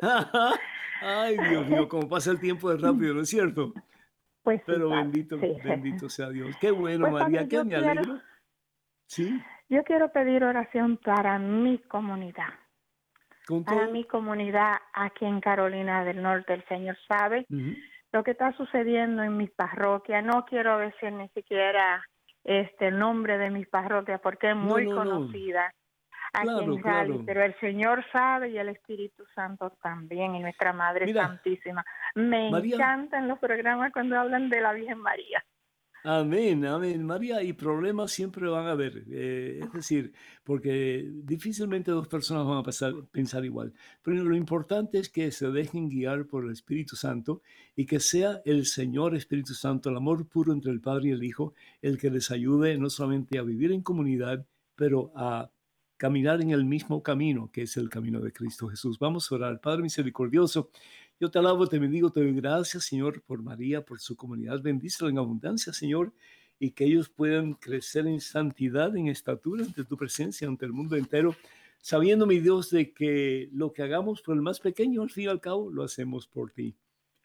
(laughs) Ay, Dios mío, cómo pasa el tiempo de rápido, ¿no es cierto? Pues Pero sí, bendito, sí. bendito sea Dios. Qué bueno, Pues, María, yo me quiero- alegro. Sí, Yo quiero pedir oración para mi comunidad, para todo. mi comunidad aquí en Carolina del Norte. El Señor sabe lo que está sucediendo en mi parroquia. No quiero decir ni siquiera este el nombre de mi parroquia porque es muy no, no. conocida aquí Claro, en Cali, claro. pero el Señor sabe y el Espíritu Santo también y nuestra Madre Mira, Santísima. Me María- encantan los programas cuando hablan de la Virgen María. Amén, amén. María, y problemas siempre van a haber. eh, es decir, porque difícilmente dos personas van a pensar igual. Pero lo importante es que se dejen guiar por el Espíritu Santo y que sea el Señor Espíritu Santo, el amor puro entre el Padre y el Hijo, el que les ayude no solamente a vivir en comunidad, pero a caminar en el mismo camino, que es el camino de Cristo Jesús. Vamos a orar. Padre misericordioso, yo te alabo, te bendigo, te doy gracias, Señor, por María, por su comunidad. Bendícela en abundancia, Señor, y que ellos puedan crecer en santidad, en estatura ante tu presencia, ante el mundo entero, sabiendo, mi Dios, de que lo que hagamos por el más pequeño, al fin y al cabo, lo hacemos por ti.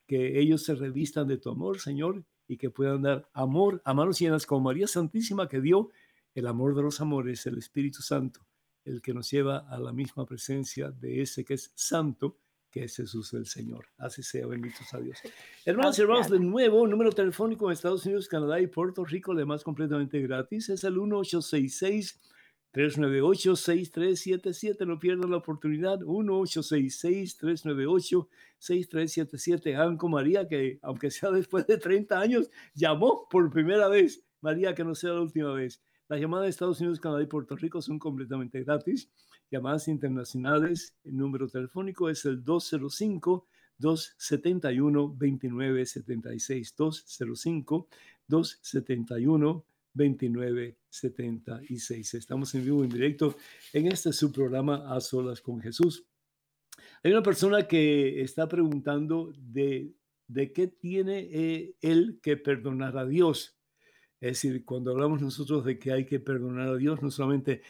Que ellos se revistan de tu amor, Señor, y que puedan dar amor a manos llenas como María Santísima, que dio el amor de los amores, el Espíritu Santo, el que nos lleva a la misma presencia de ese que es santo, que es Jesús el Señor. Así sea, benditos a Dios. Hermanos y hermanos, de nuevo, número telefónico en Estados Unidos, Canadá y Puerto Rico, además completamente gratis, es el 1866-398-6377. No pierdan la oportunidad, 1866-398-6377. Hagan con María, que aunque sea después de 30 años, llamó por primera vez. María, que no sea la última vez. Las llamadas de Estados Unidos, Canadá y Puerto Rico son completamente gratis. Llamadas internacionales, el número telefónico es el 205-271-2976. 205-271-2976. Estamos en vivo, en directo, en este su programa A Solas con Jesús. Hay una persona que está preguntando de, de qué tiene eh, él que perdonar a Dios. Es decir, cuando hablamos nosotros de que hay que perdonar a Dios, no solamente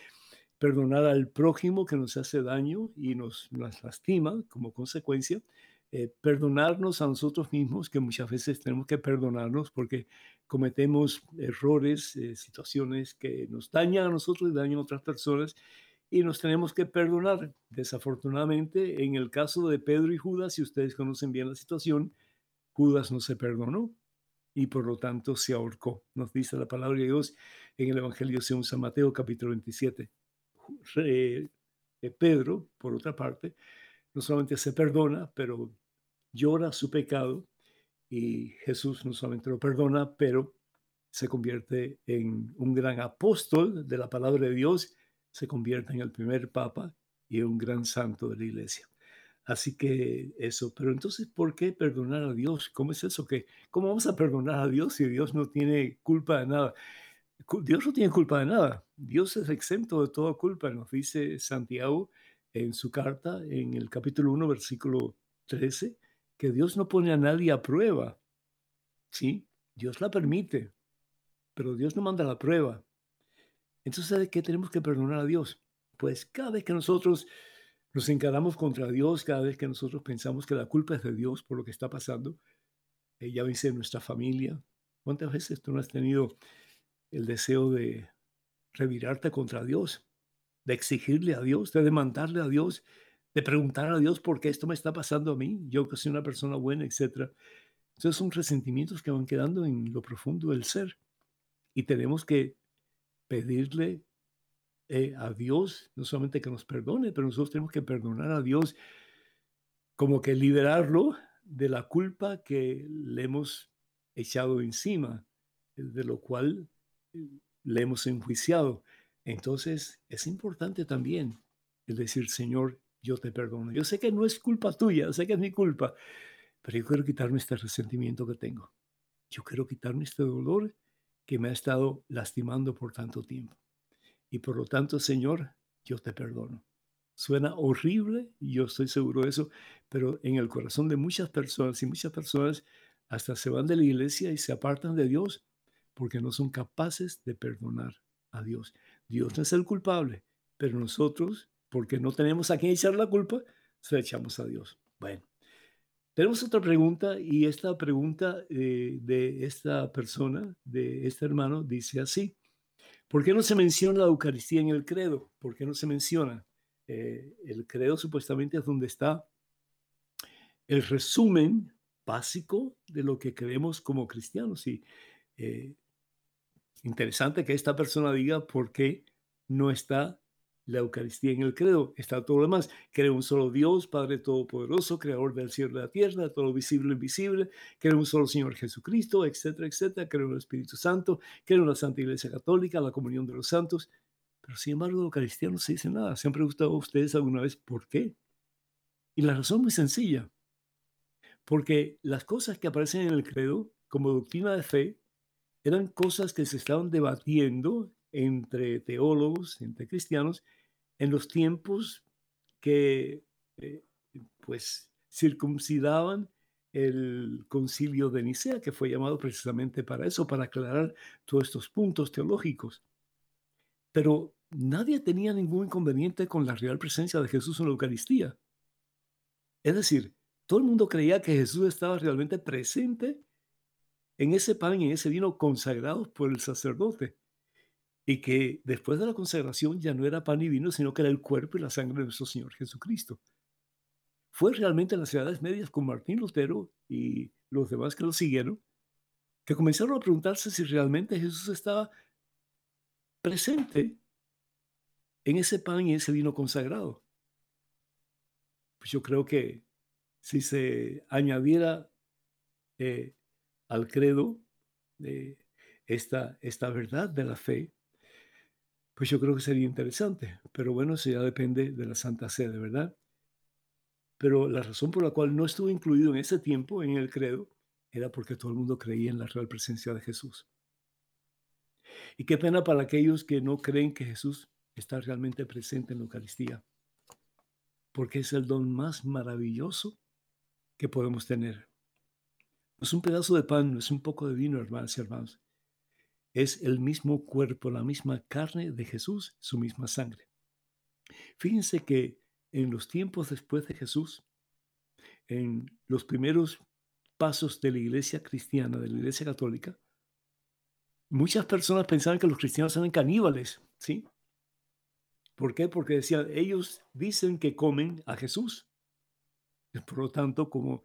perdonar al prójimo que nos hace daño y nos, nos lastima como consecuencia, eh, perdonarnos a nosotros mismos, que muchas veces tenemos que perdonarnos porque cometemos errores, eh, situaciones que nos dañan a nosotros y dañan a otras personas y nos tenemos que perdonar. Desafortunadamente, en el caso de Pedro y Judas, si ustedes conocen bien la situación, Judas no se perdonó y por lo tanto se ahorcó. Nos dice la palabra de Dios en el Evangelio según San Mateo capítulo 27. Eh, Pedro, por otra parte, no solamente se perdona, pero llora su pecado y Jesús no solamente lo perdona, pero se convierte en un gran apóstol de la palabra de Dios, se convierte en el primer papa y un gran santo de la iglesia. Así que eso, pero entonces, ¿por qué perdonar a Dios? ¿Cómo es eso? que ¿Cómo vamos a perdonar a Dios si Dios no tiene culpa de nada? Dios no tiene culpa de nada. Dios es exento de toda culpa, nos dice Santiago en su carta, en el capítulo 1, versículo 13, que Dios no pone a nadie a prueba. Sí, Dios la permite, pero Dios no manda la prueba. Entonces, ¿de qué tenemos que perdonar a Dios? Pues cada vez que nosotros Nos encaramos contra Dios cada vez que nosotros pensamos que la culpa es de Dios por lo que está pasando. Ella vence en nuestra familia. ¿Cuántas veces tú no has tenido el deseo de revirarte contra Dios, de exigirle a Dios, de demandarle a Dios, de preguntar a Dios por qué esto me está pasando a mí, yo que soy una persona buena, etcétera? Entonces son resentimientos que van quedando en lo profundo del ser y tenemos que pedirle eh, a Dios, no solamente que nos perdone, pero nosotros tenemos que perdonar a Dios, como que liberarlo de la culpa que le hemos echado encima, de lo cual le hemos enjuiciado. Entonces es importante también el decir, Señor, yo te perdono. Yo sé que no es culpa tuya, sé que es mi culpa, pero yo quiero quitarme este resentimiento que tengo. Yo quiero quitarme este dolor que me ha estado lastimando por tanto tiempo. Y por lo tanto, Señor, yo te perdono. Suena horrible, yo estoy seguro de eso, pero en el corazón de muchas personas y muchas personas hasta se van de la iglesia y se apartan de Dios porque no son capaces de perdonar a Dios. Dios no es el culpable, pero nosotros, porque no tenemos a quién echar la culpa, se echamos a Dios. Bueno, tenemos otra pregunta y esta pregunta eh, de esta persona, de este hermano, dice así. ¿Por qué no se menciona la Eucaristía en el credo? ¿Por qué no se menciona? Eh, el credo supuestamente es donde está el resumen básico de lo que creemos como cristianos. Y eh, interesante que esta persona diga por qué no está la Eucaristía en el credo, está todo lo demás. Creo un solo Dios, Padre Todopoderoso, Creador del cielo y de la tierra, todo visible e invisible. Creo un solo Señor Jesucristo, etcétera, etcétera. Creo en el Espíritu Santo, creo en la Santa Iglesia Católica, la comunión de los santos. Pero sin embargo, la Eucaristía no se dice nada. ¿Se han preguntado ustedes alguna vez por qué? Y la razón es muy sencilla. Porque las cosas que aparecen en el credo como doctrina de fe eran cosas que se estaban debatiendo entre teólogos, entre cristianos, en los tiempos que eh, pues circuncidaban el concilio de Nicea, que fue llamado precisamente para eso, para aclarar todos estos puntos teológicos. Pero nadie tenía ningún inconveniente con la real presencia de Jesús en la Eucaristía. Es decir, todo el mundo creía que Jesús estaba realmente presente en ese pan y en ese vino consagrados por el sacerdote y que después de la consagración ya no era pan y vino, sino que era el cuerpo y la sangre de nuestro Señor Jesucristo. Fue realmente en las edades medias con Martín Lutero y los demás que lo siguieron, que comenzaron a preguntarse si realmente Jesús estaba presente en ese pan y ese vino consagrado. Pues yo creo que si se añadiera eh, al credo eh, esta, esta verdad de la fe, pues yo creo que sería interesante. Pero bueno, eso ya depende de la Santa Sede, ¿verdad? Pero la razón por la cual no estuvo incluido en ese tiempo en el credo era porque todo el mundo creía en la real presencia de Jesús. Y qué pena para aquellos que no creen que Jesús está realmente presente en la Eucaristía, porque es el don más maravilloso que podemos tener. Es un pedazo de pan, no es un poco de vino, hermanos y hermanos es el mismo cuerpo, la misma carne de Jesús, su misma sangre. Fíjense que en los tiempos después de Jesús, en los primeros pasos de la iglesia cristiana, de la iglesia católica, muchas personas pensaban que los cristianos eran caníbales, ¿sí? ¿Por qué? Porque decían, ellos dicen que comen a Jesús. Por lo tanto, como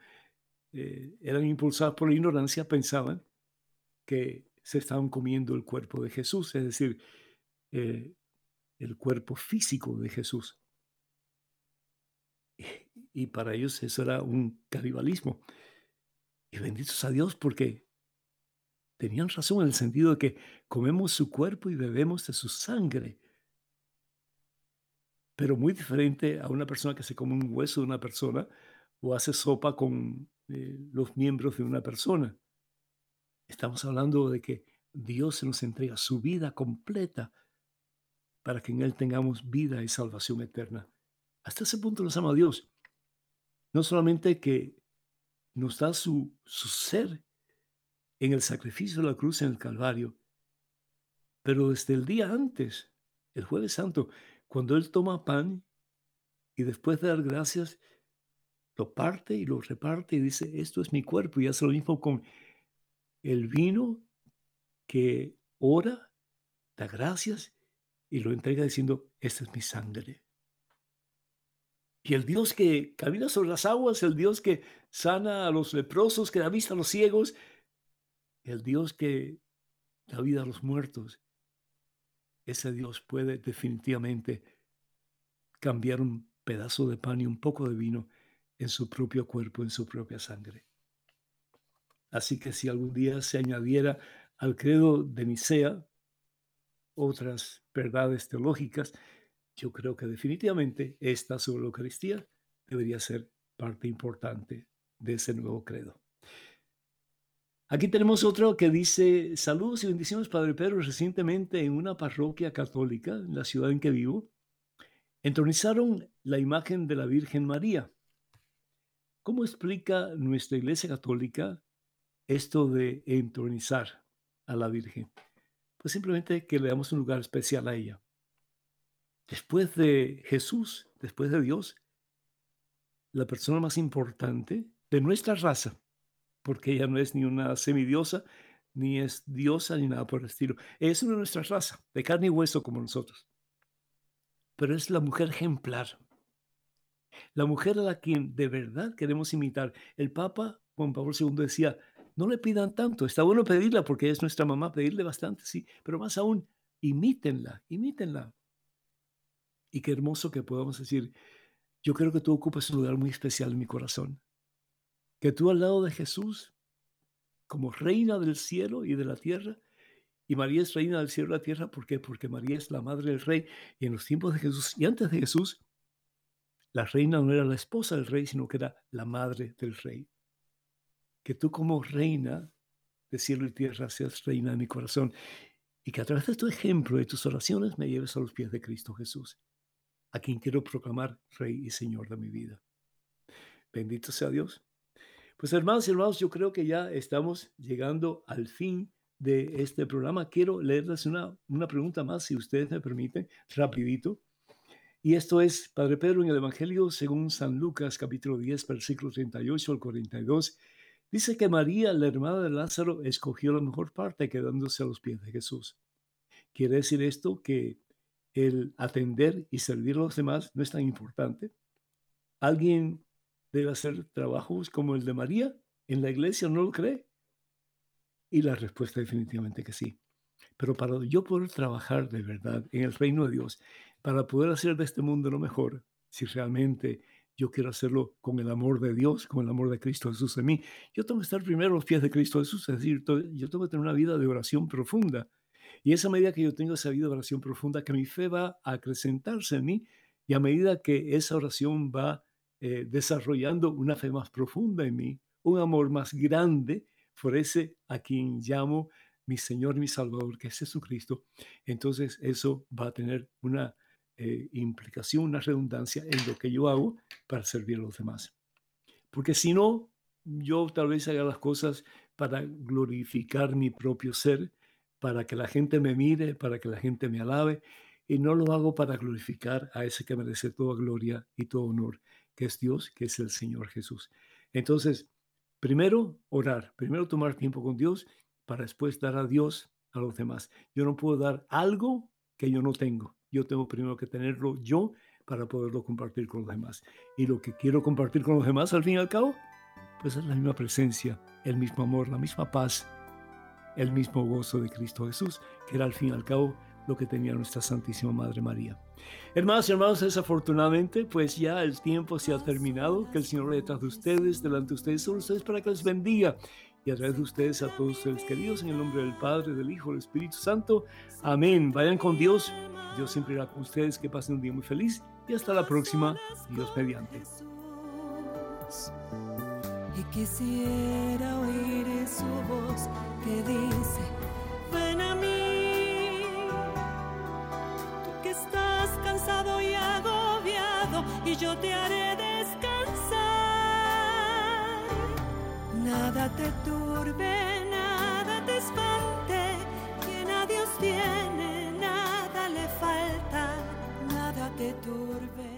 eh, eran impulsados por la ignorancia, pensaban que se estaban comiendo el cuerpo de Jesús, es decir, eh, el cuerpo físico de Jesús. Y, para ellos eso era un canibalismo. Y benditos a Dios porque tenían razón en el sentido de que comemos su cuerpo y bebemos de su sangre. Pero muy diferente a una persona que se come un hueso de una persona o hace sopa con los miembros de una persona. Estamos hablando de que Dios nos entrega su vida completa para que en Él tengamos vida y salvación eterna. Hasta ese punto nos ama Dios. No solamente que nos da su, su ser en el sacrificio de la cruz en el Calvario, pero desde el día antes, el jueves santo, cuando Él toma pan y después de dar gracias, lo parte y lo reparte y dice, esto es mi cuerpo. Y hace lo mismo con el vino que ora, da gracias y lo entrega diciendo, esta es mi sangre. Y el Dios que camina sobre las aguas, el Dios que sana a los leprosos, que da vista a los ciegos, el Dios que da vida a los muertos, ese Dios puede definitivamente cambiar un pedazo de pan y un poco de vino en su propio cuerpo, en su propia sangre. Así que si algún día se añadiera al credo de Nicea otras verdades teológicas, yo creo que definitivamente esta sobre la Eucaristía debería ser parte importante de ese nuevo credo. Aquí tenemos otro que dice, saludos y bendiciones, Padre Pedro. Recientemente en una parroquia católica, en la ciudad en que vivo, entronizaron la imagen de la Virgen María. ¿Cómo explica nuestra Iglesia Católica esto de entronizar a la Virgen? Pues simplemente que le damos un lugar especial a ella. Después de Jesús, después de Dios, la persona más importante de nuestra raza, porque ella no es ni una semidiosa, ni es diosa, ni nada por el estilo. Es una de nuestra raza, de carne y hueso como nosotros. Pero es la mujer ejemplar. La mujer a la quien de verdad queremos imitar. El Papa Juan Pablo II decía, no le pidan tanto, está bueno pedirla porque es nuestra mamá, pedirle bastante, sí, pero más aún, imítenla, imítenla. Y qué hermoso que podamos decir, yo creo que tú ocupas un lugar muy especial en mi corazón que tú al lado de Jesús, como reina del cielo y de la tierra, y María es reina del cielo y la tierra, ¿por qué? Porque María es la madre del rey, y en los tiempos de Jesús y antes de Jesús, la reina no era la esposa del rey, sino que era la madre del rey. Que tú como reina de cielo y tierra seas reina de mi corazón, y que a través de tu ejemplo, de tus oraciones, me lleves a los pies de Cristo Jesús, a quien quiero proclamar Rey y Señor de mi vida. Bendito sea Dios. Pues hermanos y hermanos, yo creo que ya estamos llegando al fin de este programa. Quiero leerles una, una pregunta más, si ustedes me permiten, rapidito. Y esto es, Padre Pedro, en el Evangelio según San Lucas, capítulo 10, versículo 38 al 42, dice que María, la hermana de Lázaro, escogió la mejor parte quedándose a los pies de Jesús. Quiere decir esto que el atender y servir a los demás no es tan importante. Alguien debe hacer trabajos como el de María en la iglesia, ¿no lo cree? Y la respuesta definitivamente que sí. Pero para yo poder trabajar de verdad en el reino de Dios, para poder hacer de este mundo lo mejor, si realmente yo quiero hacerlo con el amor de Dios, con el amor de Cristo Jesús en mí, yo tengo que estar primero a los pies de Cristo Jesús, es decir, yo tengo que tener una vida de oración profunda. Y esa medida que yo tengo esa vida de oración profunda, que mi fe va a acrecentarse en mí, y a medida que esa oración va eh, desarrollando una fe más profunda en mí, un amor más grande por ese a quien llamo mi Señor, mi Salvador, que es Jesucristo, entonces eso va a tener una eh, implicación, una redundancia en lo que yo hago para servir a los demás. Porque si no, yo tal vez haga las cosas para glorificar mi propio ser, para que la gente me mire, para que la gente me alabe, y no lo hago para glorificar a ese que merece toda gloria y todo honor, que es Dios, que es el Señor Jesús. Entonces, primero orar, primero tomar tiempo con Dios para después dar a Dios a los demás. Yo no puedo dar algo que yo no tengo. Yo tengo primero que tenerlo yo para poderlo compartir con los demás. Y lo que quiero compartir con los demás, al fin y al cabo, pues es la misma presencia, el mismo amor, la misma paz, el mismo gozo de Cristo Jesús, que era al fin y al cabo lo que tenía nuestra Santísima Madre María. Hermanos y hermanos, desafortunadamente, pues ya el tiempo se ha terminado. Que el Señor detrás de ustedes, delante de ustedes, sobre ustedes para que les bendiga. Y a través de ustedes, a todos ustedes queridos, en el nombre del Padre, del Hijo, del Espíritu Santo. Amén. Vayan con Dios. Dios siempre irá con ustedes. Que pasen un día muy feliz. Y hasta la próxima. Dios mediante. Y quisiera oír su voz que dice, ven a mí. y yo te haré descansar. Nada te turbe, nada te espante, quien a Dios tiene, nada le falta, nada te turbe.